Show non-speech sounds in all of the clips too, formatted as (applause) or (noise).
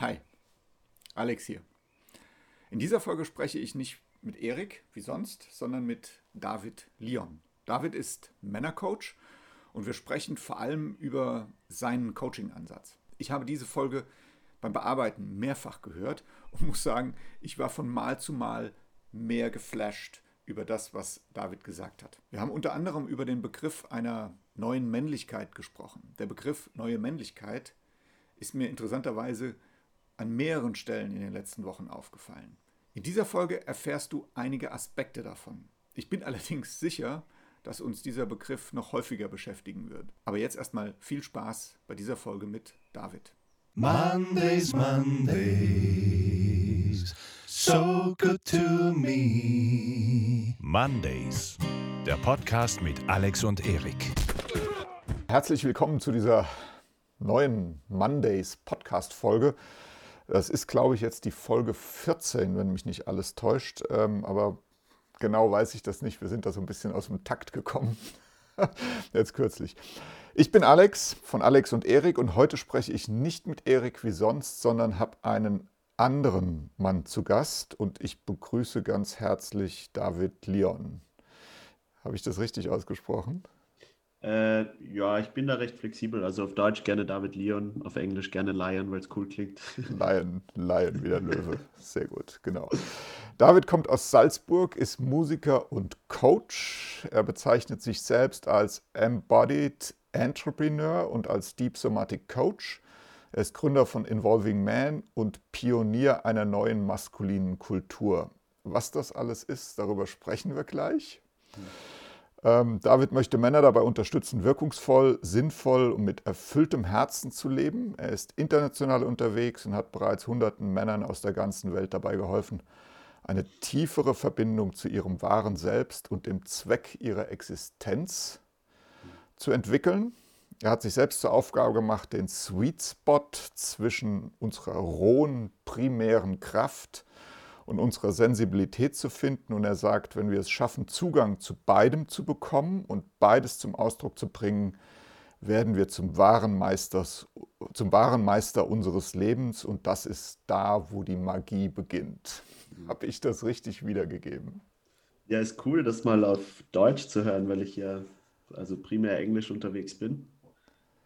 Hi, Alex hier. In dieser Folge spreche ich nicht mit Erik wie sonst, sondern mit David Leon. David ist Männercoach und wir sprechen vor allem über seinen Coaching-Ansatz. Ich habe diese Folge beim Bearbeiten mehrfach gehört und (laughs) muss sagen, ich war von Mal zu Mal mehr geflasht über das, was David gesagt hat. Wir haben unter anderem über den Begriff einer neuen Männlichkeit gesprochen. Der Begriff neue Männlichkeit ist mir interessanterweise an mehreren Stellen in den letzten Wochen aufgefallen. In dieser Folge erfährst du einige Aspekte davon. Ich bin (laughs) allerdings sicher, dass uns dieser Begriff noch häufiger beschäftigen wird. Aber jetzt erstmal viel Spaß bei dieser Folge mit David. Mondays, Mondays, so good to me. Mondays, der Podcast mit Alex und Erik. Herzlich willkommen zu dieser neuen Mondays Podcast-Folge. Das ist, glaube ich, jetzt die Folge 14, wenn mich nicht alles täuscht. Ähm, aber genau weiß ich das nicht. Wir sind da so ein bisschen aus dem Takt gekommen. (laughs) jetzt kürzlich. Ich bin Alex von Alex und Erik und heute spreche ich nicht mit Erik wie sonst, sondern habe einen anderen Mann zu Gast und ich begrüße ganz herzlich David Leon. Habe ich das richtig ausgesprochen? Äh, ja, ich bin da recht flexibel. Also auf Deutsch gerne David Leon, auf Englisch gerne Lion, weil es cool klingt. (laughs) Lion, Lion wie der Löwe. Sehr gut, genau. David kommt aus Salzburg, ist Musiker und Coach. Er bezeichnet sich selbst als Embodied Entrepreneur und als Deep Somatic Coach. Er ist Gründer von Involving Man und Pionier einer neuen maskulinen Kultur. Was das alles ist, darüber sprechen wir gleich. Mhm. Ähm, David möchte Männer dabei unterstützen, wirkungsvoll, sinnvoll und mit erfülltem Herzen zu leben. Er ist international unterwegs und hat bereits hunderten Männern aus der ganzen Welt dabei geholfen, eine tiefere Verbindung zu ihrem wahren Selbst und dem Zweck ihrer Existenz zu entwickeln. Er hat sich selbst zur Aufgabe gemacht, den Sweet Spot zwischen unserer rohen primären Kraft und unserer Sensibilität zu finden. Und er sagt, wenn wir es schaffen, Zugang zu beidem zu bekommen und beides zum Ausdruck zu bringen, werden wir zum wahren, Meisters, zum wahren Meister unseres Lebens. Und das ist da, wo die Magie beginnt. Mhm. Habe ich das richtig wiedergegeben? Ja, ist cool, das mal auf Deutsch zu hören, weil ich ja also primär Englisch unterwegs bin.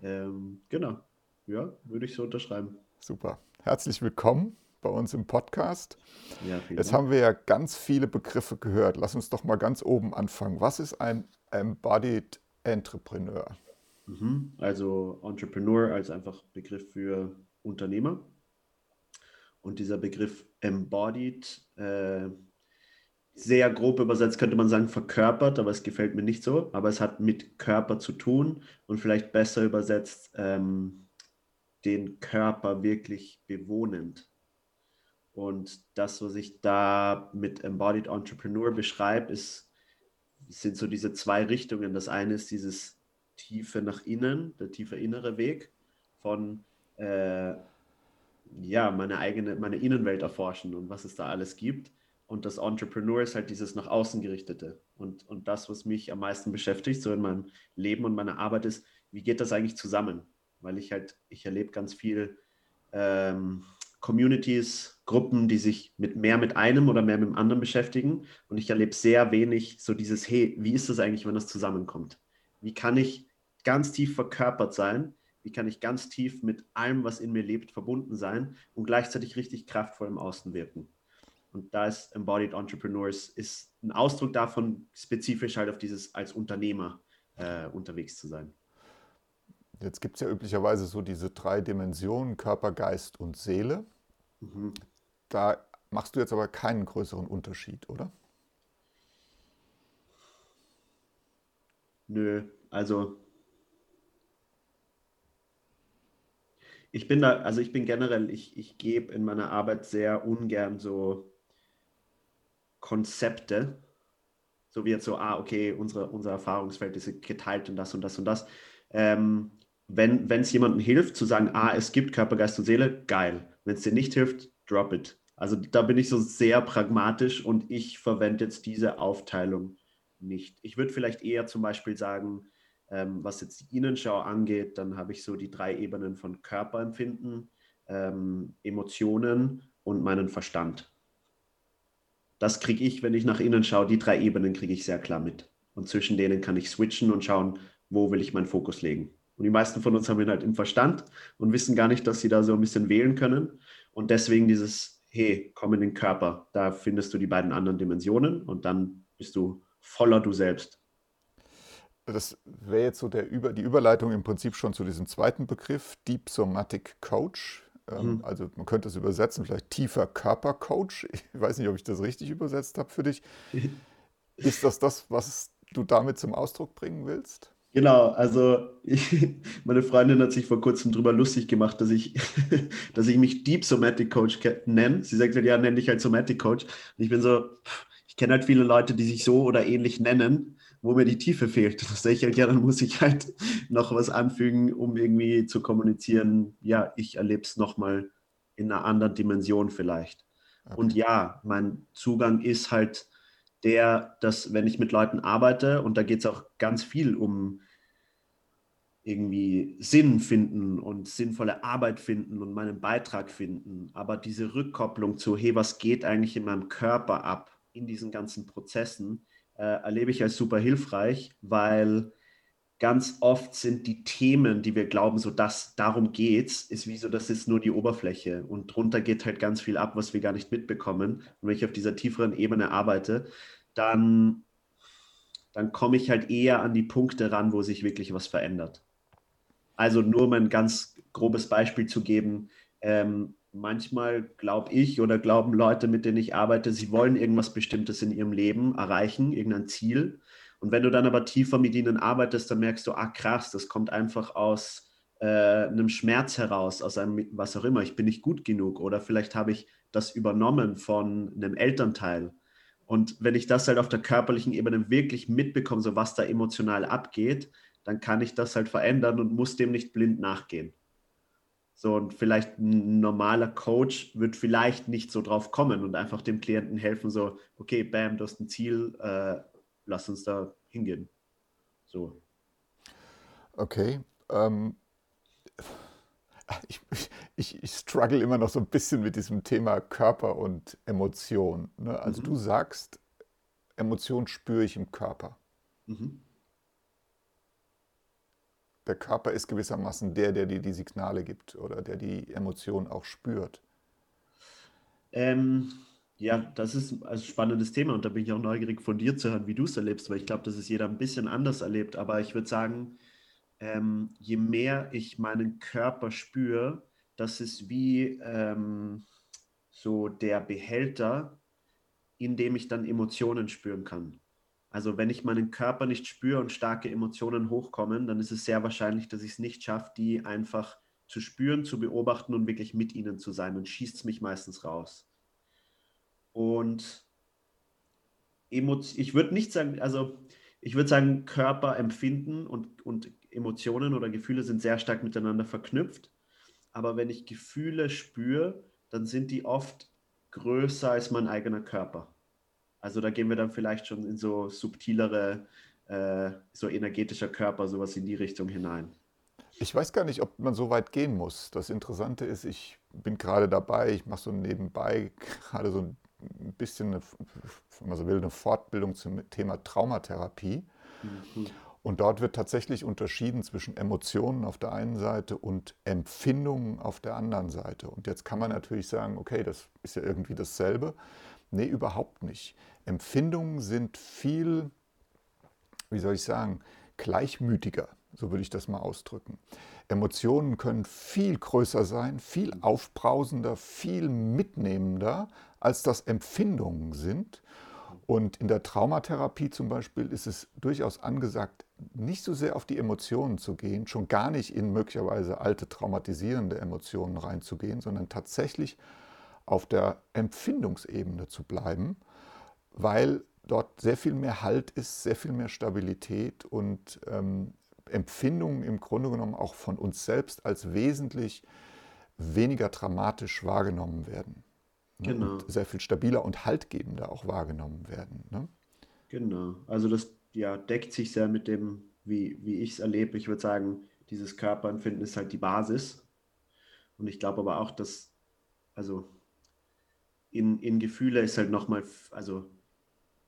Ähm, genau, ja, würde ich so unterschreiben. Super. Herzlich willkommen bei uns im Podcast. Ja, Jetzt haben wir ja ganz viele Begriffe gehört. Lass uns doch mal ganz oben anfangen. Was ist ein Embodied Entrepreneur? Mhm. Also Entrepreneur als einfach Begriff für Unternehmer. Und dieser Begriff Embodied, äh, sehr grob übersetzt könnte man sagen verkörpert, aber es gefällt mir nicht so. Aber es hat mit Körper zu tun und vielleicht besser übersetzt ähm, den Körper wirklich bewohnend. Und das, was ich da mit Embodied Entrepreneur beschreibe, ist, sind so diese zwei Richtungen. Das eine ist dieses tiefe nach innen, der tiefe innere Weg von äh, ja, meine eigene, meine Innenwelt erforschen und was es da alles gibt. Und das Entrepreneur ist halt dieses nach außen gerichtete. Und, und das, was mich am meisten beschäftigt, so in meinem Leben und meiner Arbeit, ist, wie geht das eigentlich zusammen? Weil ich halt, ich erlebe ganz viel ähm, Communities, Gruppen, die sich mit mehr mit einem oder mehr mit dem anderen beschäftigen. Und ich erlebe sehr wenig so dieses, hey, wie ist das eigentlich, wenn das zusammenkommt? Wie kann ich ganz tief verkörpert sein? Wie kann ich ganz tief mit allem, was in mir lebt, verbunden sein und gleichzeitig richtig kraftvoll im Außen wirken? Und da ist Embodied Entrepreneurs ist ein Ausdruck davon, spezifisch halt auf dieses als Unternehmer äh, unterwegs zu sein. Jetzt gibt es ja üblicherweise so diese drei Dimensionen, Körper, Geist und Seele. Mhm. Da machst du jetzt aber keinen größeren Unterschied, oder? Nö, also ich bin da, also ich bin generell, ich, ich gebe in meiner Arbeit sehr ungern so Konzepte, so wie jetzt so, ah, okay, unsere, unser Erfahrungsfeld ist geteilt und das und das und das. Ähm, wenn es jemandem hilft, zu sagen, ah, es gibt Körper, Geist und Seele, geil. Wenn es dir nicht hilft, drop it. Also da bin ich so sehr pragmatisch und ich verwende jetzt diese Aufteilung nicht. Ich würde vielleicht eher zum Beispiel sagen, ähm, was jetzt die Innenschau angeht, dann habe ich so die drei Ebenen von Körperempfinden, ähm, Emotionen und meinen Verstand. Das kriege ich, wenn ich nach innen schaue, die drei Ebenen kriege ich sehr klar mit. Und zwischen denen kann ich switchen und schauen, wo will ich meinen Fokus legen. Und die meisten von uns haben ihn halt im Verstand und wissen gar nicht, dass sie da so ein bisschen wählen können. Und deswegen dieses, hey, komm in den Körper, da findest du die beiden anderen Dimensionen und dann bist du voller du selbst. Das wäre jetzt so der Über, die Überleitung im Prinzip schon zu diesem zweiten Begriff, Deep Somatic Coach. Ähm, mhm. Also man könnte es übersetzen, vielleicht tiefer Körpercoach. Ich weiß nicht, ob ich das richtig übersetzt habe für dich. (laughs) Ist das das, was du damit zum Ausdruck bringen willst? Genau, also ich, (laughs) meine Freundin hat sich vor kurzem darüber lustig gemacht, dass ich, (laughs) dass ich mich Deep Somatic Coach nenne. Sie sagt halt, ja, nenne dich halt Somatic Coach. Und ich bin so, ich kenne halt viele Leute, die sich so oder ähnlich nennen, wo mir die Tiefe fehlt. Das sage ich halt, ja, dann muss ich halt (laughs) noch was anfügen, um irgendwie zu kommunizieren, ja, ich erlebe es nochmal in einer anderen Dimension vielleicht. Okay. Und ja, mein Zugang ist halt der, dass wenn ich mit Leuten arbeite, und da geht es auch ganz viel um irgendwie Sinn finden und sinnvolle Arbeit finden und meinen Beitrag finden, aber diese Rückkopplung zu, hey, was geht eigentlich in meinem Körper ab in diesen ganzen Prozessen, äh, erlebe ich als super hilfreich, weil ganz oft sind die Themen, die wir glauben, so dass darum geht's, ist wie so, das ist nur die Oberfläche und drunter geht halt ganz viel ab, was wir gar nicht mitbekommen. Und wenn ich auf dieser tieferen Ebene arbeite, dann, dann komme ich halt eher an die Punkte ran, wo sich wirklich was verändert. Also nur um ein ganz grobes Beispiel zu geben, ähm, manchmal glaube ich oder glauben Leute, mit denen ich arbeite, sie wollen irgendwas Bestimmtes in ihrem Leben erreichen, irgendein Ziel. Und wenn du dann aber tiefer mit ihnen arbeitest, dann merkst du, ah krass, das kommt einfach aus äh, einem Schmerz heraus, aus einem was auch immer, ich bin nicht gut genug oder vielleicht habe ich das übernommen von einem Elternteil und wenn ich das halt auf der körperlichen Ebene wirklich mitbekomme, so was da emotional abgeht, dann kann ich das halt verändern und muss dem nicht blind nachgehen. So, und vielleicht ein normaler Coach wird vielleicht nicht so drauf kommen und einfach dem Klienten helfen, so, okay, bam, du hast ein Ziel, äh, lass uns da hingehen. So. Okay. Ähm, ich, ich, ich struggle immer noch so ein bisschen mit diesem Thema Körper und Emotion. Ne? Also mhm. du sagst, Emotion spüre ich im Körper. Mhm. Der Körper ist gewissermaßen der, der dir die Signale gibt oder der die Emotion auch spürt. Ähm, ja, das ist ein spannendes Thema und da bin ich auch neugierig von dir zu hören, wie du es erlebst, weil ich glaube, dass es jeder ein bisschen anders erlebt. Aber ich würde sagen, ähm, je mehr ich meinen Körper spüre, das ist wie ähm, so der Behälter, in dem ich dann Emotionen spüren kann. Also wenn ich meinen Körper nicht spüre und starke Emotionen hochkommen, dann ist es sehr wahrscheinlich, dass ich es nicht schaffe, die einfach zu spüren, zu beobachten und wirklich mit ihnen zu sein. Und schießt es mich meistens raus. Und ich würde nicht sagen, also ich würde sagen, Körper empfinden und, und Emotionen oder Gefühle sind sehr stark miteinander verknüpft. Aber wenn ich Gefühle spüre, dann sind die oft größer als mein eigener Körper. Also da gehen wir dann vielleicht schon in so subtilere, äh, so energetischer Körper, sowas in die Richtung hinein. Ich weiß gar nicht, ob man so weit gehen muss. Das Interessante ist, ich bin gerade dabei, ich mache so nebenbei gerade so ein bisschen, eine, wenn man so will, eine Fortbildung zum Thema Traumatherapie. Mhm. Und dort wird tatsächlich unterschieden zwischen Emotionen auf der einen Seite und Empfindungen auf der anderen Seite. Und jetzt kann man natürlich sagen, okay, das ist ja irgendwie dasselbe. Nee, überhaupt nicht. Empfindungen sind viel, wie soll ich sagen, gleichmütiger, so würde ich das mal ausdrücken. Emotionen können viel größer sein, viel aufbrausender, viel mitnehmender, als das Empfindungen sind. Und in der Traumatherapie zum Beispiel ist es durchaus angesagt, nicht so sehr auf die Emotionen zu gehen, schon gar nicht in möglicherweise alte traumatisierende Emotionen reinzugehen, sondern tatsächlich auf der Empfindungsebene zu bleiben, weil dort sehr viel mehr Halt ist, sehr viel mehr Stabilität und ähm, Empfindungen im Grunde genommen auch von uns selbst als wesentlich weniger dramatisch wahrgenommen werden. Ne? Genau. Und sehr viel stabiler und haltgebender auch wahrgenommen werden. Ne? Genau. Also das ja, deckt sich sehr mit dem, wie, wie ich es erlebe. Ich würde sagen, dieses Körperempfinden ist halt die Basis. Und ich glaube aber auch, dass, also in, in Gefühle ist halt nochmal, also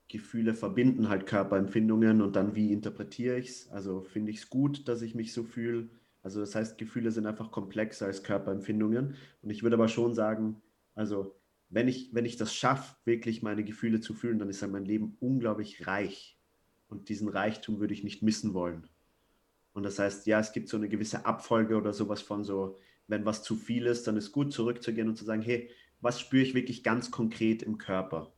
Gefühle verbinden halt Körperempfindungen und dann wie interpretiere ich es? Also finde ich es gut, dass ich mich so fühle? Also das heißt, Gefühle sind einfach komplexer als Körperempfindungen. Und ich würde aber schon sagen, also wenn ich, wenn ich das schaffe, wirklich meine Gefühle zu fühlen, dann ist halt mein Leben unglaublich reich. Und diesen Reichtum würde ich nicht missen wollen. Und das heißt, ja, es gibt so eine gewisse Abfolge oder sowas von so, wenn was zu viel ist, dann ist gut zurückzugehen und zu sagen, hey, was spüre ich wirklich ganz konkret im Körper?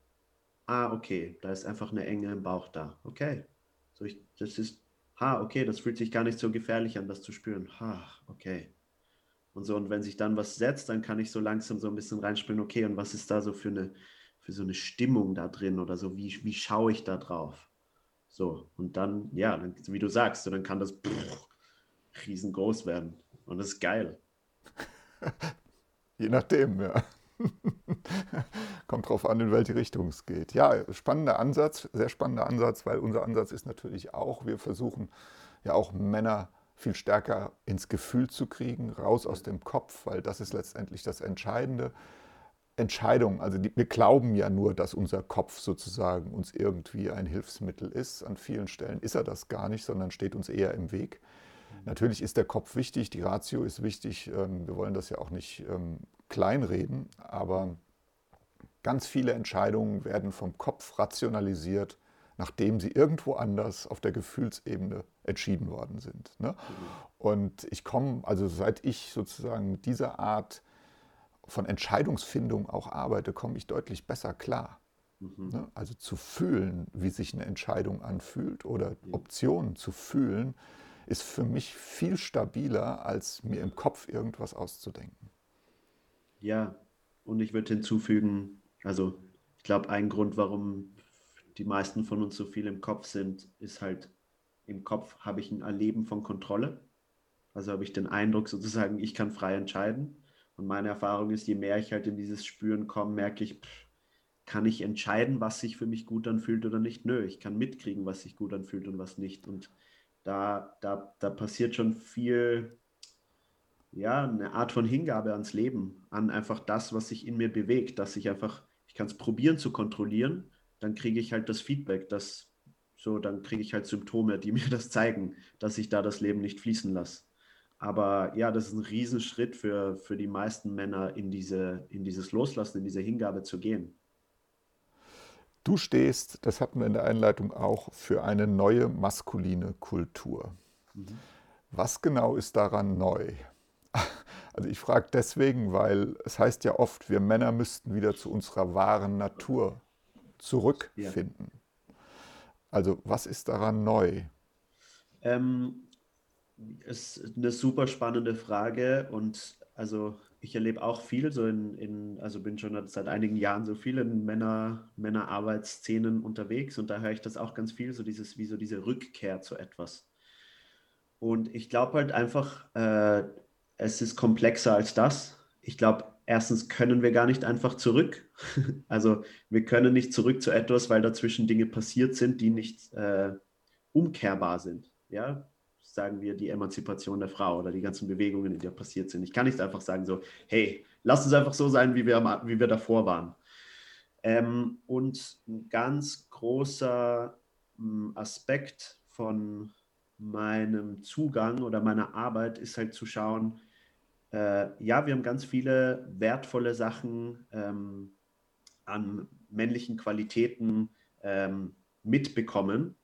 Ah, okay, da ist einfach eine Enge im Bauch da. Okay. So ich, das ist, ha, okay, das fühlt sich gar nicht so gefährlich an, das zu spüren. Ha, okay. Und so, und wenn sich dann was setzt, dann kann ich so langsam so ein bisschen reinspüren, okay, und was ist da so für eine, für so eine Stimmung da drin oder so, wie, wie schaue ich da drauf? So, und dann, ja, dann, wie du sagst, so, dann kann das pff, riesengroß werden. Und das ist geil. (laughs) Je nachdem, ja. (laughs) Kommt drauf an, in welche Richtung es geht. Ja, spannender Ansatz, sehr spannender Ansatz, weil unser Ansatz ist natürlich auch, wir versuchen ja auch Männer viel stärker ins Gefühl zu kriegen, raus aus dem Kopf, weil das ist letztendlich das Entscheidende. Entscheidung, also die, wir glauben ja nur, dass unser Kopf sozusagen uns irgendwie ein Hilfsmittel ist. An vielen Stellen ist er das gar nicht, sondern steht uns eher im Weg. Natürlich ist der Kopf wichtig, die Ratio ist wichtig. Ähm, wir wollen das ja auch nicht ähm, kleinreden, aber ganz viele Entscheidungen werden vom Kopf rationalisiert, nachdem sie irgendwo anders auf der Gefühlsebene entschieden worden sind. Ne? Und ich komme, also seit ich sozusagen mit dieser Art von Entscheidungsfindung auch arbeite, komme ich deutlich besser klar. Mhm. Ne? Also zu fühlen, wie sich eine Entscheidung anfühlt oder Optionen zu fühlen, ist für mich viel stabiler, als mir im Kopf irgendwas auszudenken. Ja, und ich würde hinzufügen, also ich glaube, ein Grund, warum die meisten von uns so viel im Kopf sind, ist halt, im Kopf habe ich ein Erleben von Kontrolle. Also habe ich den Eindruck sozusagen, ich kann frei entscheiden. Und meine Erfahrung ist, je mehr ich halt in dieses Spüren komme, merke ich, pff, kann ich entscheiden, was sich für mich gut anfühlt oder nicht? Nö, ich kann mitkriegen, was sich gut anfühlt und was nicht. Und da, da, da passiert schon viel, ja, eine Art von Hingabe ans Leben, an einfach das, was sich in mir bewegt, dass ich einfach, ich kann es probieren zu kontrollieren, dann kriege ich halt das Feedback, dass so, dann kriege ich halt Symptome, die (laughs) mir das zeigen, dass ich da das Leben nicht fließen lasse. Aber ja, das ist ein Riesenschritt für, für die meisten Männer, in, diese, in dieses Loslassen, in diese Hingabe zu gehen. Du stehst, das hatten wir in der Einleitung auch, für eine neue maskuline Kultur. Mhm. Was genau ist daran neu? (laughs) Also ich frage deswegen, weil es heißt ja oft, wir Männer müssten wieder zu unserer wahren Natur zurückfinden. Ja. Also was ist daran neu? Ähm, ist eine super spannende Frage und also ich erlebe auch viel so in, in, also bin schon seit einigen Jahren so viel in Männer, Männerarbeitsszenen unterwegs und da höre ich das auch ganz viel, so dieses, wie so diese Rückkehr zu etwas. Und ich glaube halt einfach, äh, es ist komplexer als das. Ich glaube, erstens können wir gar nicht einfach zurück. (laughs) also wir können nicht zurück zu etwas, weil dazwischen Dinge passiert sind, die nicht äh, umkehrbar sind. Ja, sagen wir, die Emanzipation der Frau oder die ganzen Bewegungen, die da passiert sind. Ich kann nicht einfach sagen so, hey, lass uns einfach so sein, wie wir, wie wir davor waren. Ähm, und ein ganz großer hm, Aspekt von meinem Zugang oder meiner Arbeit ist halt zu schauen, äh, ja, wir haben ganz viele wertvolle Sachen ähm, an männlichen Qualitäten ähm, mitbekommen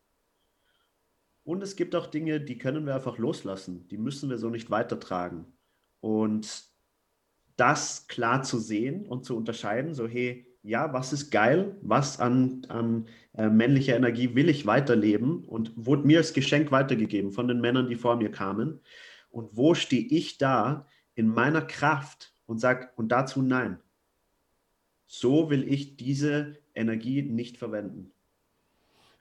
und es gibt auch Dinge, die können wir einfach loslassen. Die müssen wir so nicht weitertragen. Und das klar zu sehen und zu unterscheiden, so hey, ja, was ist geil, was an, an äh, männlicher Energie will ich weiterleben und wurde mir als Geschenk weitergegeben von den Männern, die vor mir kamen. Und wo stehe ich da in meiner Kraft und sage, und dazu nein. So will ich diese Energie nicht verwenden.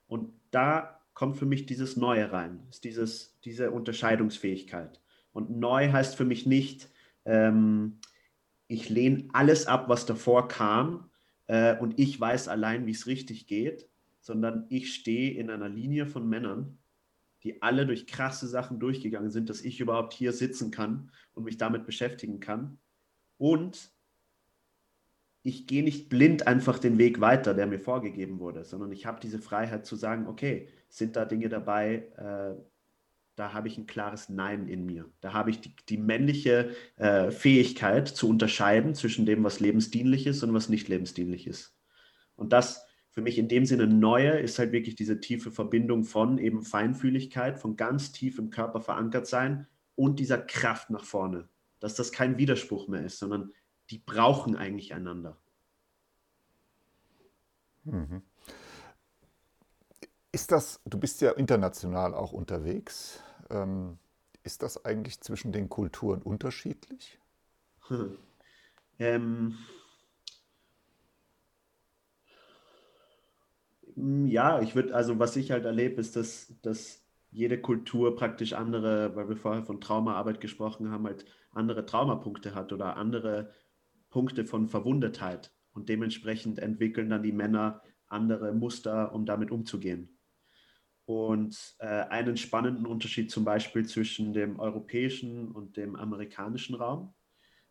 Und da kommt für mich dieses Neue rein, ist dieses, diese Unterscheidungsfähigkeit. Und neu heißt für mich nicht, ähm, ich lehne alles ab, was davor kam äh, und ich weiß allein, wie es richtig geht, sondern ich stehe in einer Linie von Männern, die alle durch krasse Sachen durchgegangen sind, dass ich überhaupt hier sitzen kann und mich damit beschäftigen kann. Und ich gehe nicht blind einfach den Weg weiter, der mir vorgegeben wurde, sondern ich habe diese Freiheit zu sagen, okay, sind da Dinge dabei, äh, da habe ich ein klares Nein in mir. Da habe ich die, die männliche äh, Fähigkeit zu unterscheiden zwischen dem, was lebensdienlich ist und was nicht lebensdienlich ist. Und das für mich in dem Sinne Neue ist halt wirklich diese tiefe Verbindung von eben Feinfühligkeit, von ganz tief im Körper verankert sein und dieser Kraft nach vorne. Dass das kein Widerspruch mehr ist, sondern die brauchen eigentlich einander. Mhm. Ist das, du bist ja international auch unterwegs, ähm, ist das eigentlich zwischen den Kulturen unterschiedlich? Hm. Ähm, ja, ich würde, also was ich halt erlebe, ist, dass, dass jede Kultur praktisch andere, weil wir vorher von Traumaarbeit gesprochen haben, halt andere Traumapunkte hat oder andere Punkte von Verwundetheit. Und dementsprechend entwickeln dann die Männer andere Muster, um damit umzugehen. Und äh, einen spannenden Unterschied zum Beispiel zwischen dem europäischen und dem amerikanischen Raum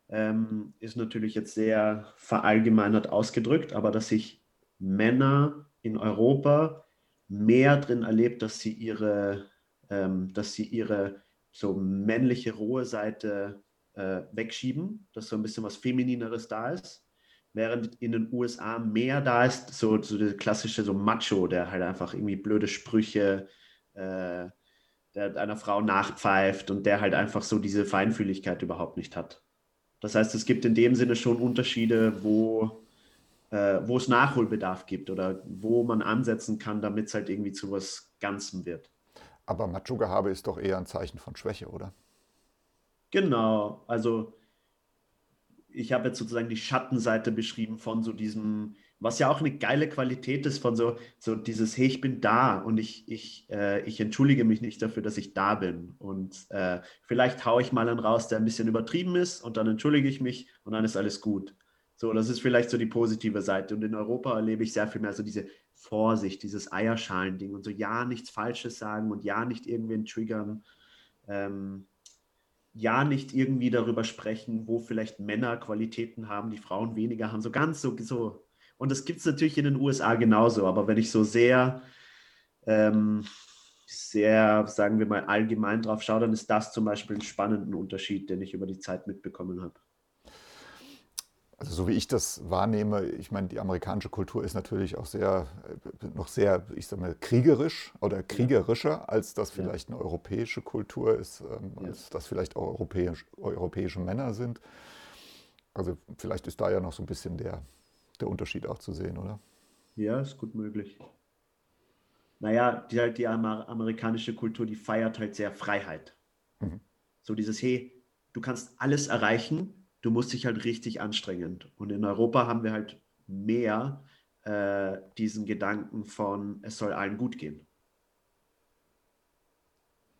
ähm, ist natürlich jetzt sehr verallgemeinert ausgedrückt, aber dass sich Männer in Europa mehr drin erlebt, dass sie ihre, ähm, dass sie ihre so männliche rohe Seite äh, wegschieben, dass so ein bisschen was Feminineres da ist, während in den USA mehr da ist, so, so der klassische so Macho, der halt einfach irgendwie blöde Sprüche äh, der einer Frau nachpfeift und der halt einfach so diese Feinfühligkeit überhaupt nicht hat. Das heißt, es gibt in dem Sinne schon Unterschiede, wo, äh, wo es Nachholbedarf gibt oder wo man ansetzen kann, damit es halt irgendwie zu was Ganzem wird. Aber Macho-Gehabe ist doch eher ein Zeichen von Schwäche, oder? Genau, also ich habe jetzt sozusagen die Schattenseite beschrieben von so diesem, was ja auch eine geile Qualität ist, von so, so dieses, hey, ich bin da und ich, ich, äh, ich entschuldige mich nicht dafür, dass ich da bin. Und äh, vielleicht haue ich mal einen raus, der ein bisschen übertrieben ist und dann entschuldige ich mich und dann ist alles gut. So, das ist vielleicht so die positive Seite. Und in Europa erlebe ich sehr viel mehr so diese Vorsicht, dieses Eierschalen-Ding und so ja nichts Falsches sagen und ja nicht irgendwen triggern. Ähm, ja nicht irgendwie darüber sprechen, wo vielleicht Männer Qualitäten haben, die Frauen weniger haben. So ganz so. so. Und das gibt es natürlich in den USA genauso. Aber wenn ich so sehr, ähm, sehr, sagen wir mal, allgemein drauf schaue, dann ist das zum Beispiel ein spannender Unterschied, den ich über die Zeit mitbekommen habe. Also so wie ich das wahrnehme, ich meine, die amerikanische Kultur ist natürlich auch sehr, äh, noch sehr, ich sag mal, kriegerisch oder kriegerischer, als das vielleicht eine europäische Kultur ist, ähm, als das vielleicht auch europäisch, europäische Männer sind. Also vielleicht ist da ja noch so ein bisschen der, der Unterschied auch zu sehen, oder? Ja, ist gut möglich. Naja, die, halt die amerikanische Kultur, die feiert halt sehr Freiheit. Mhm. So dieses, hey, du kannst alles erreichen, du musst dich halt richtig anstrengen. Und in Europa haben wir halt mehr äh, diesen Gedanken von, es soll allen gut gehen.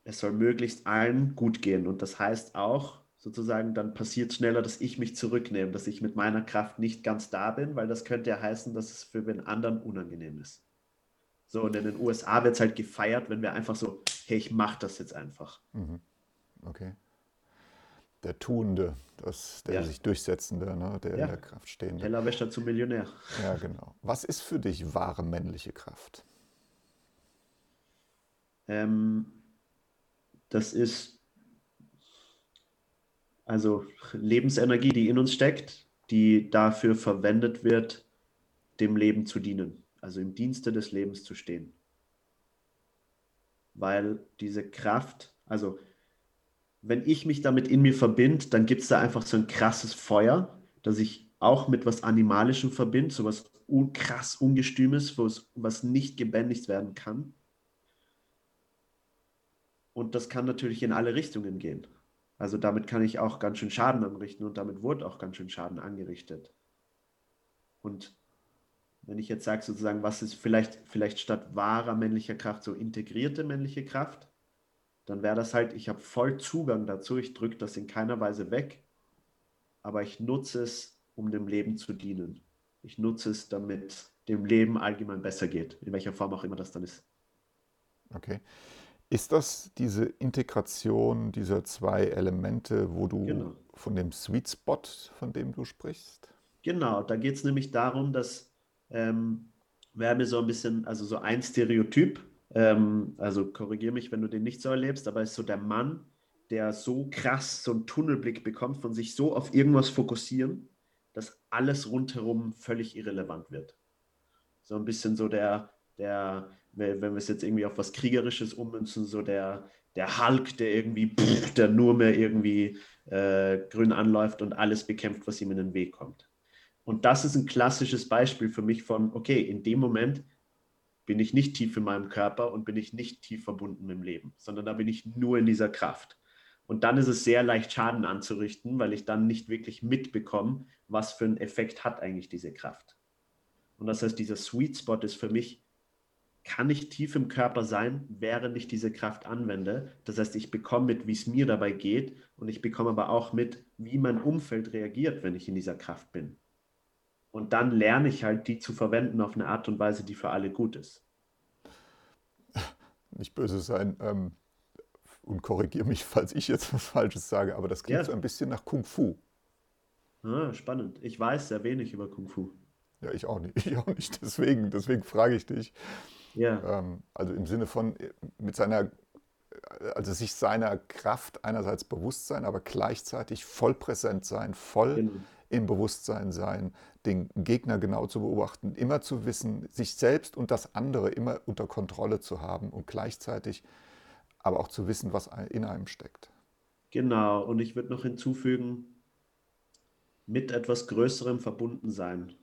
Es soll möglichst allen gut gehen. Und das heißt auch, sozusagen, dann passiert schneller, dass ich mich zurücknehme, dass ich mit meiner Kraft nicht ganz da bin, weil das könnte ja heißen, dass es für den anderen unangenehm ist. So, und in den USA wird es halt gefeiert, wenn wir einfach so, hey, ich mache das jetzt einfach. Mhm. Okay der Tuende, das, der ja. sich Durchsetzende, ne, der ja. in der Kraft stehende. Tellerwäscher zum Millionär. Ja, genau. Was ist für dich wahre männliche Kraft? Ähm, das ist also Lebensenergie, die in uns steckt, die dafür verwendet wird, dem Leben zu dienen, also im Dienste des Lebens zu stehen. Weil diese Kraft, also wenn ich mich damit in mir verbinde, dann gibt es da einfach so ein krasses Feuer, das ich auch mit was Animalischem verbinde, so was un krass Ungestümes, was nicht gebändigt werden kann. Und das kann natürlich in alle Richtungen gehen. Also damit kann ich auch ganz schön Schaden anrichten und damit wurde auch ganz schön Schaden angerichtet. Und wenn ich jetzt sage sozusagen, was ist vielleicht, vielleicht statt wahrer männlicher Kraft so integrierte männliche Kraft, dann wäre das halt, ich habe voll Zugang dazu, ich drücke das in keiner Weise weg, aber ich nutze es, um dem Leben zu dienen. Ich nutze es, damit dem Leben allgemein besser geht, in welcher Form auch immer das dann ist. Okay. Ist das diese Integration dieser zwei Elemente, wo du, genau. von dem Sweet Spot, von dem du sprichst? Genau, da geht es nämlich darum, dass ähm, wir haben ja so ein bisschen, also so ein Stereotyp, ähm, also korrigiere mich, wenn du den nicht so erlebst, aber ist so der Mann, der so krass so einen Tunnelblick bekommt, von sich so auf irgendwas fokussieren, dass alles rundherum völlig irrelevant wird. So ein bisschen so der, der, wenn wir es jetzt irgendwie auf was Kriegerisches ummünzen, so der, der Hulk, der irgendwie, pff, der nur mehr irgendwie äh, grün anläuft und alles bekämpft, was ihm in den Weg kommt. Und das ist ein klassisches Beispiel für mich von, okay, in dem Moment bin ich nicht tief in meinem Körper und bin ich nicht tief verbunden mit dem Leben, sondern da bin ich nur in dieser Kraft. Und dann ist es sehr leicht, Schaden anzurichten, weil ich dann nicht wirklich mitbekomme, was für einen Effekt hat eigentlich diese Kraft. Und das heißt, dieser Sweet Spot ist für mich, kann ich tief im Körper sein, während ich diese Kraft anwende. Das heißt, ich bekomme mit, wie es mir dabei geht und ich bekomme aber auch mit, wie mein Umfeld reagiert, wenn ich in dieser Kraft bin. Und dann lerne ich halt, die zu verwenden auf eine Art und Weise, die für alle gut ist. Nicht böse sein ähm, und korrigiere mich, falls ich jetzt was Falsches sage, aber das klingt ja. so ein bisschen nach Kung Fu. Ah, spannend. Ich weiß sehr wenig über Kung Fu. Ja, ich auch nicht. (laughs) Ich auch nicht. Deswegen, deswegen frage ich dich. Ja. Ähm, also im Sinne von äh, mit seiner, also sich seiner Kraft einerseits bewusst sein, aber gleichzeitig voll präsent sein, voll genau im Bewusstsein sein, den Gegner genau zu beobachten, immer zu wissen, sich selbst und das andere immer unter Kontrolle zu haben und gleichzeitig aber auch zu wissen, was in einem steckt. Genau, und ich würde noch hinzufügen, mit etwas Größerem verbunden sein.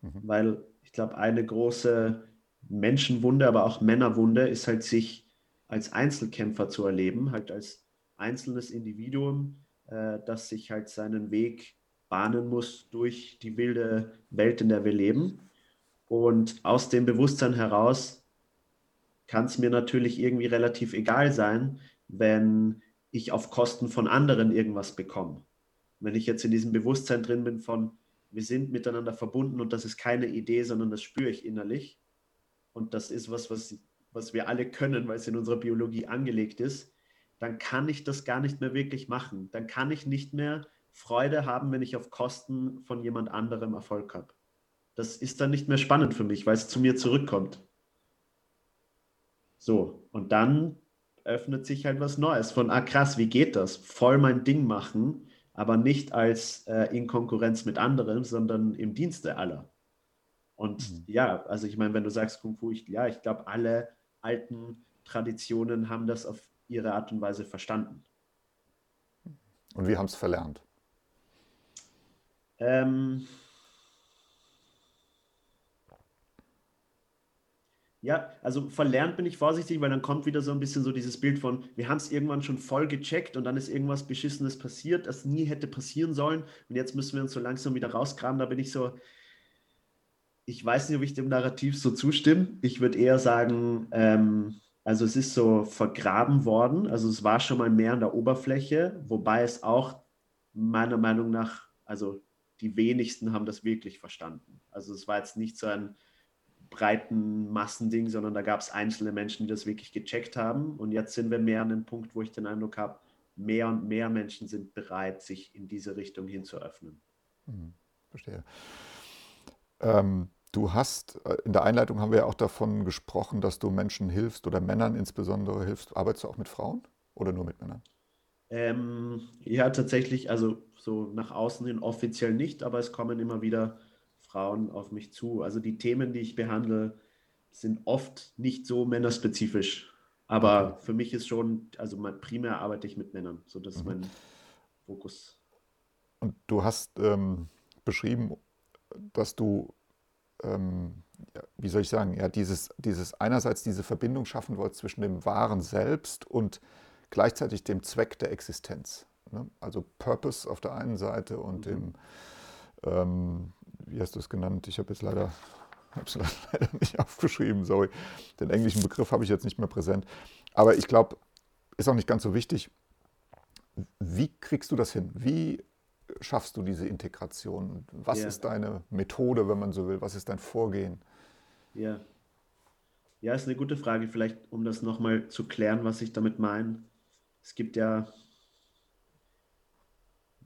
Mhm. Weil ich glaube, eine große Menschenwunde, aber auch Männerwunde ist halt, sich als Einzelkämpfer zu erleben, halt als einzelnes Individuum, äh, das sich halt seinen Weg bahnen muss durch die wilde Welt, in der wir leben. Und aus dem Bewusstsein heraus kann es mir natürlich irgendwie relativ egal sein, wenn ich auf Kosten von anderen irgendwas bekomme. Wenn ich jetzt in diesem Bewusstsein drin bin von, wir sind miteinander verbunden und das ist keine Idee, sondern das spüre ich innerlich. Und das ist was, was, was wir alle können, weil es in unserer Biologie angelegt ist, dann kann ich das gar nicht mehr wirklich machen. Dann kann ich nicht mehr Freude haben, wenn ich auf Kosten von jemand anderem Erfolg habe. Das ist dann nicht mehr spannend für mich, weil es zu mir zurückkommt. So, und dann öffnet sich halt was Neues von, ah krass, wie geht das? Voll mein Ding machen, aber nicht als äh, in Konkurrenz mit anderen, sondern im Dienste aller. Und mhm. ja, also ich meine, wenn du sagst Kung Fu, ich, ja, ich glaube, alle alten Traditionen haben das auf ihre Art und Weise verstanden. Und wir haben es verlernt. Ähm, ja, also verlernt bin ich vorsichtig, weil dann kommt wieder so ein bisschen so dieses Bild von, wir haben es irgendwann schon voll gecheckt und dann ist irgendwas Beschissenes passiert, das nie hätte passieren sollen und jetzt müssen wir uns so langsam wieder rauskramen. Da bin ich so, ich weiß nicht, ob ich dem Narrativ so zustimme. Ich würde eher sagen, ähm, also es ist so vergraben worden, also es war schon mal mehr an der Oberfläche, wobei es auch meiner Meinung nach, also die wenigsten haben das wirklich verstanden. Also es war jetzt nicht so ein breiten Massending, sondern da gab es einzelne Menschen, die das wirklich gecheckt haben. Und jetzt sind wir mehr an dem Punkt, wo ich den Eindruck habe, mehr und mehr Menschen sind bereit, sich in diese Richtung hinzuöffnen. Mhm, verstehe. Ähm, du hast, äh, in der Einleitung haben wir ja auch davon gesprochen, dass du Menschen hilfst oder Männern insbesondere hilfst. Arbeitest du auch mit Frauen oder nur mit Männern? Ähm, ja, tatsächlich, also so nach außen hin offiziell nicht, aber es kommen immer wieder Frauen auf mich zu. Also die Themen, die ich behandle, sind oft nicht so männerspezifisch. Aber für mich ist schon, also mein, primär arbeite ich mit Männern, so das ist mhm. mein Fokus. Und du hast ähm, beschrieben, dass du, ähm, wie soll ich sagen, ja, dieses, dieses einerseits diese Verbindung schaffen wolltest zwischen dem wahren Selbst und gleichzeitig dem Zweck der Existenz. Ne? Also Purpose auf der einen Seite und mhm. dem, ähm, wie hast du es genannt? Ich habe jetzt leider, (laughs) es (laughs) leider nicht aufgeschrieben, sorry. Den englischen Begriff habe ich jetzt nicht mehr präsent. Aber ich glaube, ist auch nicht ganz so wichtig. Wie kriegst du das hin? Wie schaffst du diese Integration? Was ja. ist deine Methode, wenn man so will? Was ist dein Vorgehen? Ja. Ja, ist eine gute Frage. Vielleicht, um das nochmal zu klären, was ich damit meine es gibt ja,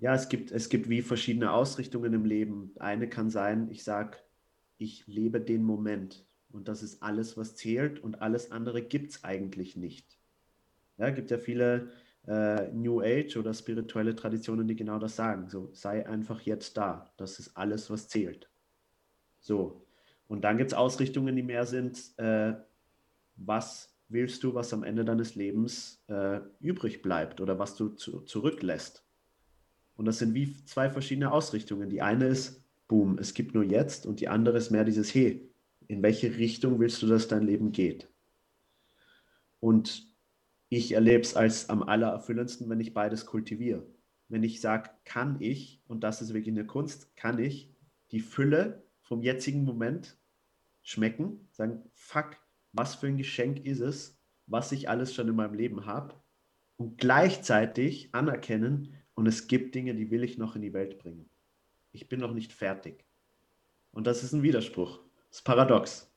Ja, es gibt, es gibt wie verschiedene Ausrichtungen im Leben. Eine kann sein, ich sage, ich lebe den Moment und das ist alles, was zählt und alles andere gibt es eigentlich nicht. Ja, gibt ja viele äh, New Age oder spirituelle Traditionen, die genau das sagen. So, sei einfach jetzt da. Das ist alles, was zählt. So. Und dann gibt es Ausrichtungen, die mehr sind, äh, was willst du, was am Ende deines Lebens äh, übrig bleibt oder was du zu, zurücklässt. Und das sind wie zwei verschiedene Ausrichtungen. Die eine ist, boom, es gibt nur jetzt und die andere ist mehr dieses, hey, in welche Richtung willst du, dass dein Leben geht? Und ich erlebe es als am allererfüllendsten, wenn ich beides kultiviere. Wenn ich sage, kann ich, und das ist wirklich eine Kunst, kann ich die Fülle vom jetzigen Moment schmecken, sagen, fuck, was für ein Geschenk ist es, was ich alles schon in meinem Leben habe und gleichzeitig anerkennen, und es gibt Dinge, die will ich noch in die Welt bringen. Ich bin noch nicht fertig. Und das ist ein Widerspruch. Das ist paradox.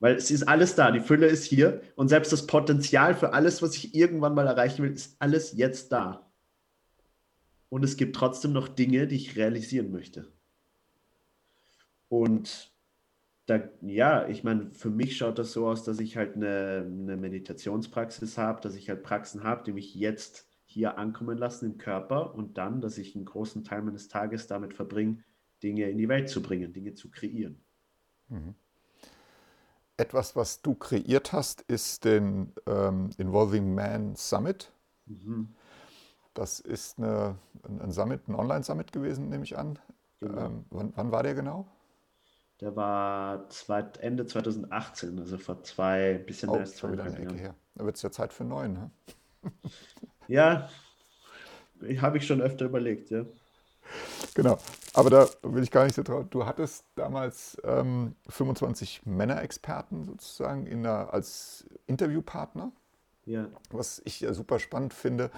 Weil es ist alles da, die Fülle ist hier und selbst das Potenzial für alles, was ich irgendwann mal erreichen will, ist alles jetzt da. Und es gibt trotzdem noch Dinge, die ich realisieren möchte. Und da, ja, ich meine, für mich schaut das so aus, dass ich halt eine, eine Meditationspraxis habe, dass ich halt Praxen habe, die mich jetzt hier ankommen lassen im Körper und dann, dass ich einen großen Teil meines Tages damit verbringe, Dinge in die Welt zu bringen, Dinge zu kreieren. Mhm. Etwas, was du kreiert hast, ist den ähm, Involving Man Summit. Mhm. Das ist eine, ein Summit, ein Online-Summit gewesen, nehme ich an. Genau. Ähm, wann, wann war der genau? Der war zweit, Ende 2018, also vor zwei, bisschen oh, mehr als zwei Jahren. her. Da wird es ja Zeit für neun. Ne? (laughs) ja, habe ich schon öfter überlegt, ja. Genau, aber da will ich gar nicht so drauf. Du hattest damals ähm, 25 Männerexperten sozusagen in der, als Interviewpartner. Ja. Was ich ja super spannend finde.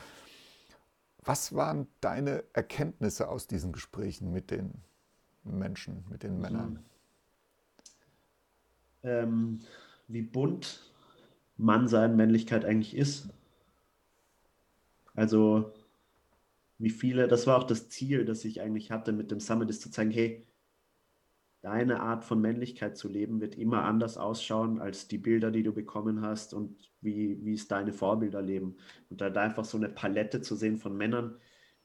Was waren deine Erkenntnisse aus diesen Gesprächen mit den Menschen, mit den Männern? Ähm, wie bunt Mann sein, Männlichkeit eigentlich ist. Also wie viele, das war auch das Ziel, das ich eigentlich hatte mit dem Summit, ist zu zeigen, hey, deine Art von Männlichkeit zu leben wird immer anders ausschauen als die Bilder, die du bekommen hast und wie, wie es deine Vorbilder leben. Und da einfach so eine Palette zu sehen von Männern,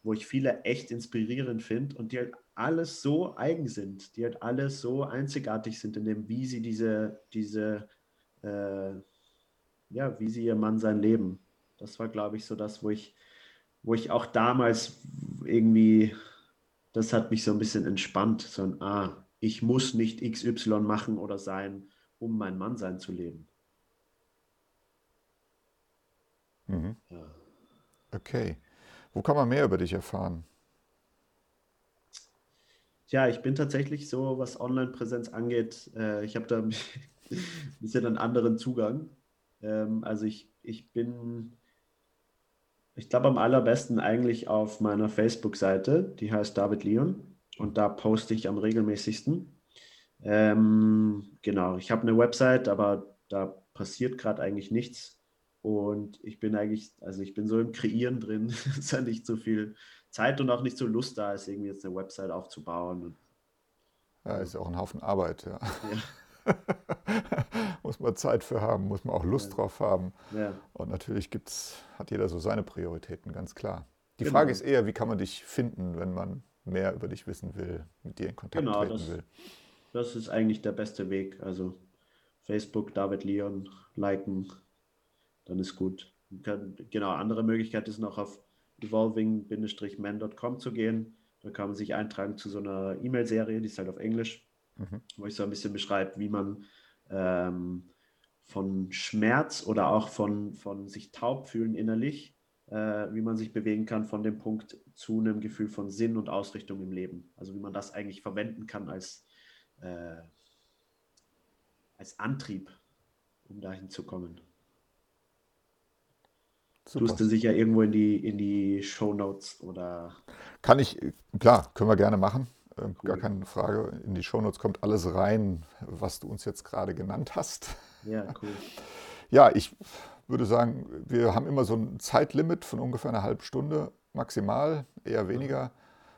wo ich viele echt inspirierend finde und die halt alles so eigen sind, die halt alles so einzigartig sind in dem, wie sie diese, diese, äh, ja, wie sie ihr Mann sein Leben. Das war, glaube ich, so das, wo ich, wo ich auch damals irgendwie, das hat mich so ein bisschen entspannt, so ein, ah, ich muss nicht XY machen oder sein, um mein Mann sein zu leben. Mhm. Ja. Okay. Wo kann man mehr über dich erfahren? Ja, ich bin tatsächlich so, was Online-Präsenz angeht, äh, ich habe da (laughs) ein bisschen einen anderen Zugang. Ähm, also ich, ich bin, ich glaube am allerbesten eigentlich auf meiner Facebook-Seite, die heißt David Leon und da poste ich am regelmäßigsten. Ähm, genau, ich habe eine Website, aber da passiert gerade eigentlich nichts. Und ich bin eigentlich, also ich bin so im Kreieren drin, (laughs) ist ja nicht so viel Zeit und auch nicht so Lust da ist, irgendwie jetzt eine Website aufzubauen. Ja, ist ja auch ein Haufen Arbeit, ja. ja. (laughs) muss man Zeit für haben, muss man auch Lust ja. drauf haben. Ja. Und natürlich gibt's, hat jeder so seine Prioritäten, ganz klar. Die genau. Frage ist eher, wie kann man dich finden, wenn man mehr über dich wissen will, mit dir in Kontakt genau, treten das, will. Das ist eigentlich der beste Weg. Also Facebook, David Leon, liken, dann ist gut. Genau, andere Möglichkeit ist noch auf evolving-man.com zu gehen. Da kann man sich eintragen zu so einer E-Mail-Serie, die ist halt auf Englisch, mhm. wo ich so ein bisschen beschreibe, wie man ähm, von Schmerz oder auch von, von sich taub fühlen innerlich, äh, wie man sich bewegen kann von dem Punkt zu einem Gefühl von Sinn und Ausrichtung im Leben. Also wie man das eigentlich verwenden kann als, äh, als Antrieb, um dahin zu kommen. Super. Tust du sicher irgendwo in die, in die Show Notes oder. Kann ich, klar, können wir gerne machen. Äh, cool. Gar keine Frage. In die Show Notes kommt alles rein, was du uns jetzt gerade genannt hast. Ja, cool. (laughs) Ja, ich würde sagen, wir haben immer so ein Zeitlimit von ungefähr einer halben Stunde. maximal, eher weniger.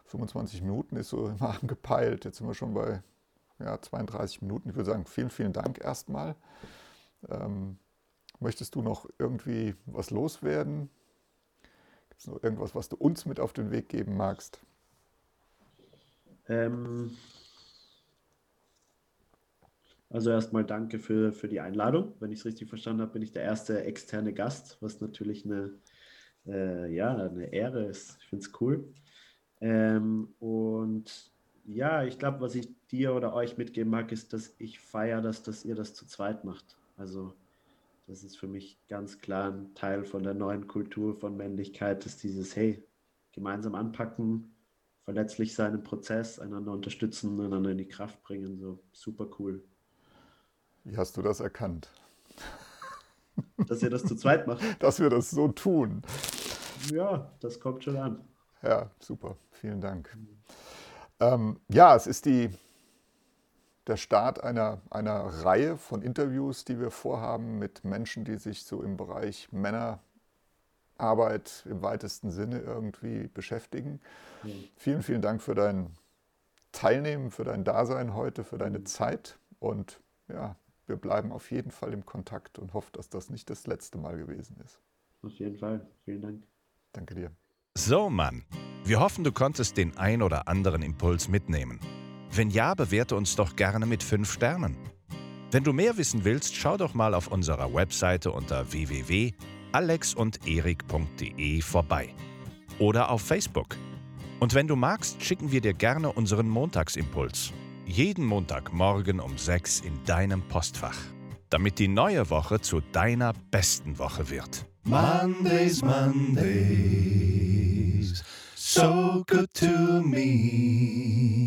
25 Minuten ist so immer (laughs) angepeilt. Jetzt sind wir schon bei ja, 32 Minuten. Ich würde sagen, vielen, vielen Dank erstmal. Ähm, möchtest du noch irgendwie was loswerden? Gibt es noch irgendwas, was du uns mit auf den Weg geben magst? Ähm, also erstmal danke für, für die Einladung. Wenn ich es richtig verstanden habe, bin ich der erste externe Gast, was natürlich eine, äh, ja, eine Ehre ist. Ich finde es cool. Ähm, und ja, ich glaube, was ich dir oder euch mitgeben mag, ist, dass ich feiere, dass, dass ihr das zu zweit macht. Also das ist für mich ganz klar ein Teil von der neuen Kultur von Männlichkeit, dass dieses, hey, gemeinsam anpacken, verletzlich sein im Prozess, einander unterstützen, einander in die Kraft bringen, so super cool. Wie hast du das erkannt? Dass ihr das zu zweit macht. (laughs) Dass wir das so tun. Ja, das kommt schon an. Ja, super. Vielen Dank. Ähm, ja, es ist die, der Start einer, einer Reihe von Interviews, die wir vorhaben mit Menschen, die sich so im Bereich Männerarbeit im weitesten Sinne irgendwie beschäftigen. Mhm. Vielen, vielen Dank für dein Teilnehmen, für dein Dasein heute, für deine Zeit und ja, wir bleiben auf jeden Fall im Kontakt und hoffen, dass das nicht das letzte Mal gewesen ist. Auf jeden Fall. Vielen Dank. Danke dir. So, Mann. Wir hoffen, du konntest den ein oder anderen Impuls mitnehmen. Wenn ja, bewerte uns doch gerne mit 5 Sternen. Wenn du mehr wissen willst, schau doch mal auf unserer Webseite unter www.alexunderik.de vorbei. Oder auf Facebook. Und wenn du magst, schicken wir dir gerne unseren Montagsimpuls. Jeden Montagmorgen um 6 in deinem Postfach. Damit die neue Woche zu deiner besten Woche wird. Mondays, Mondays, so good to me.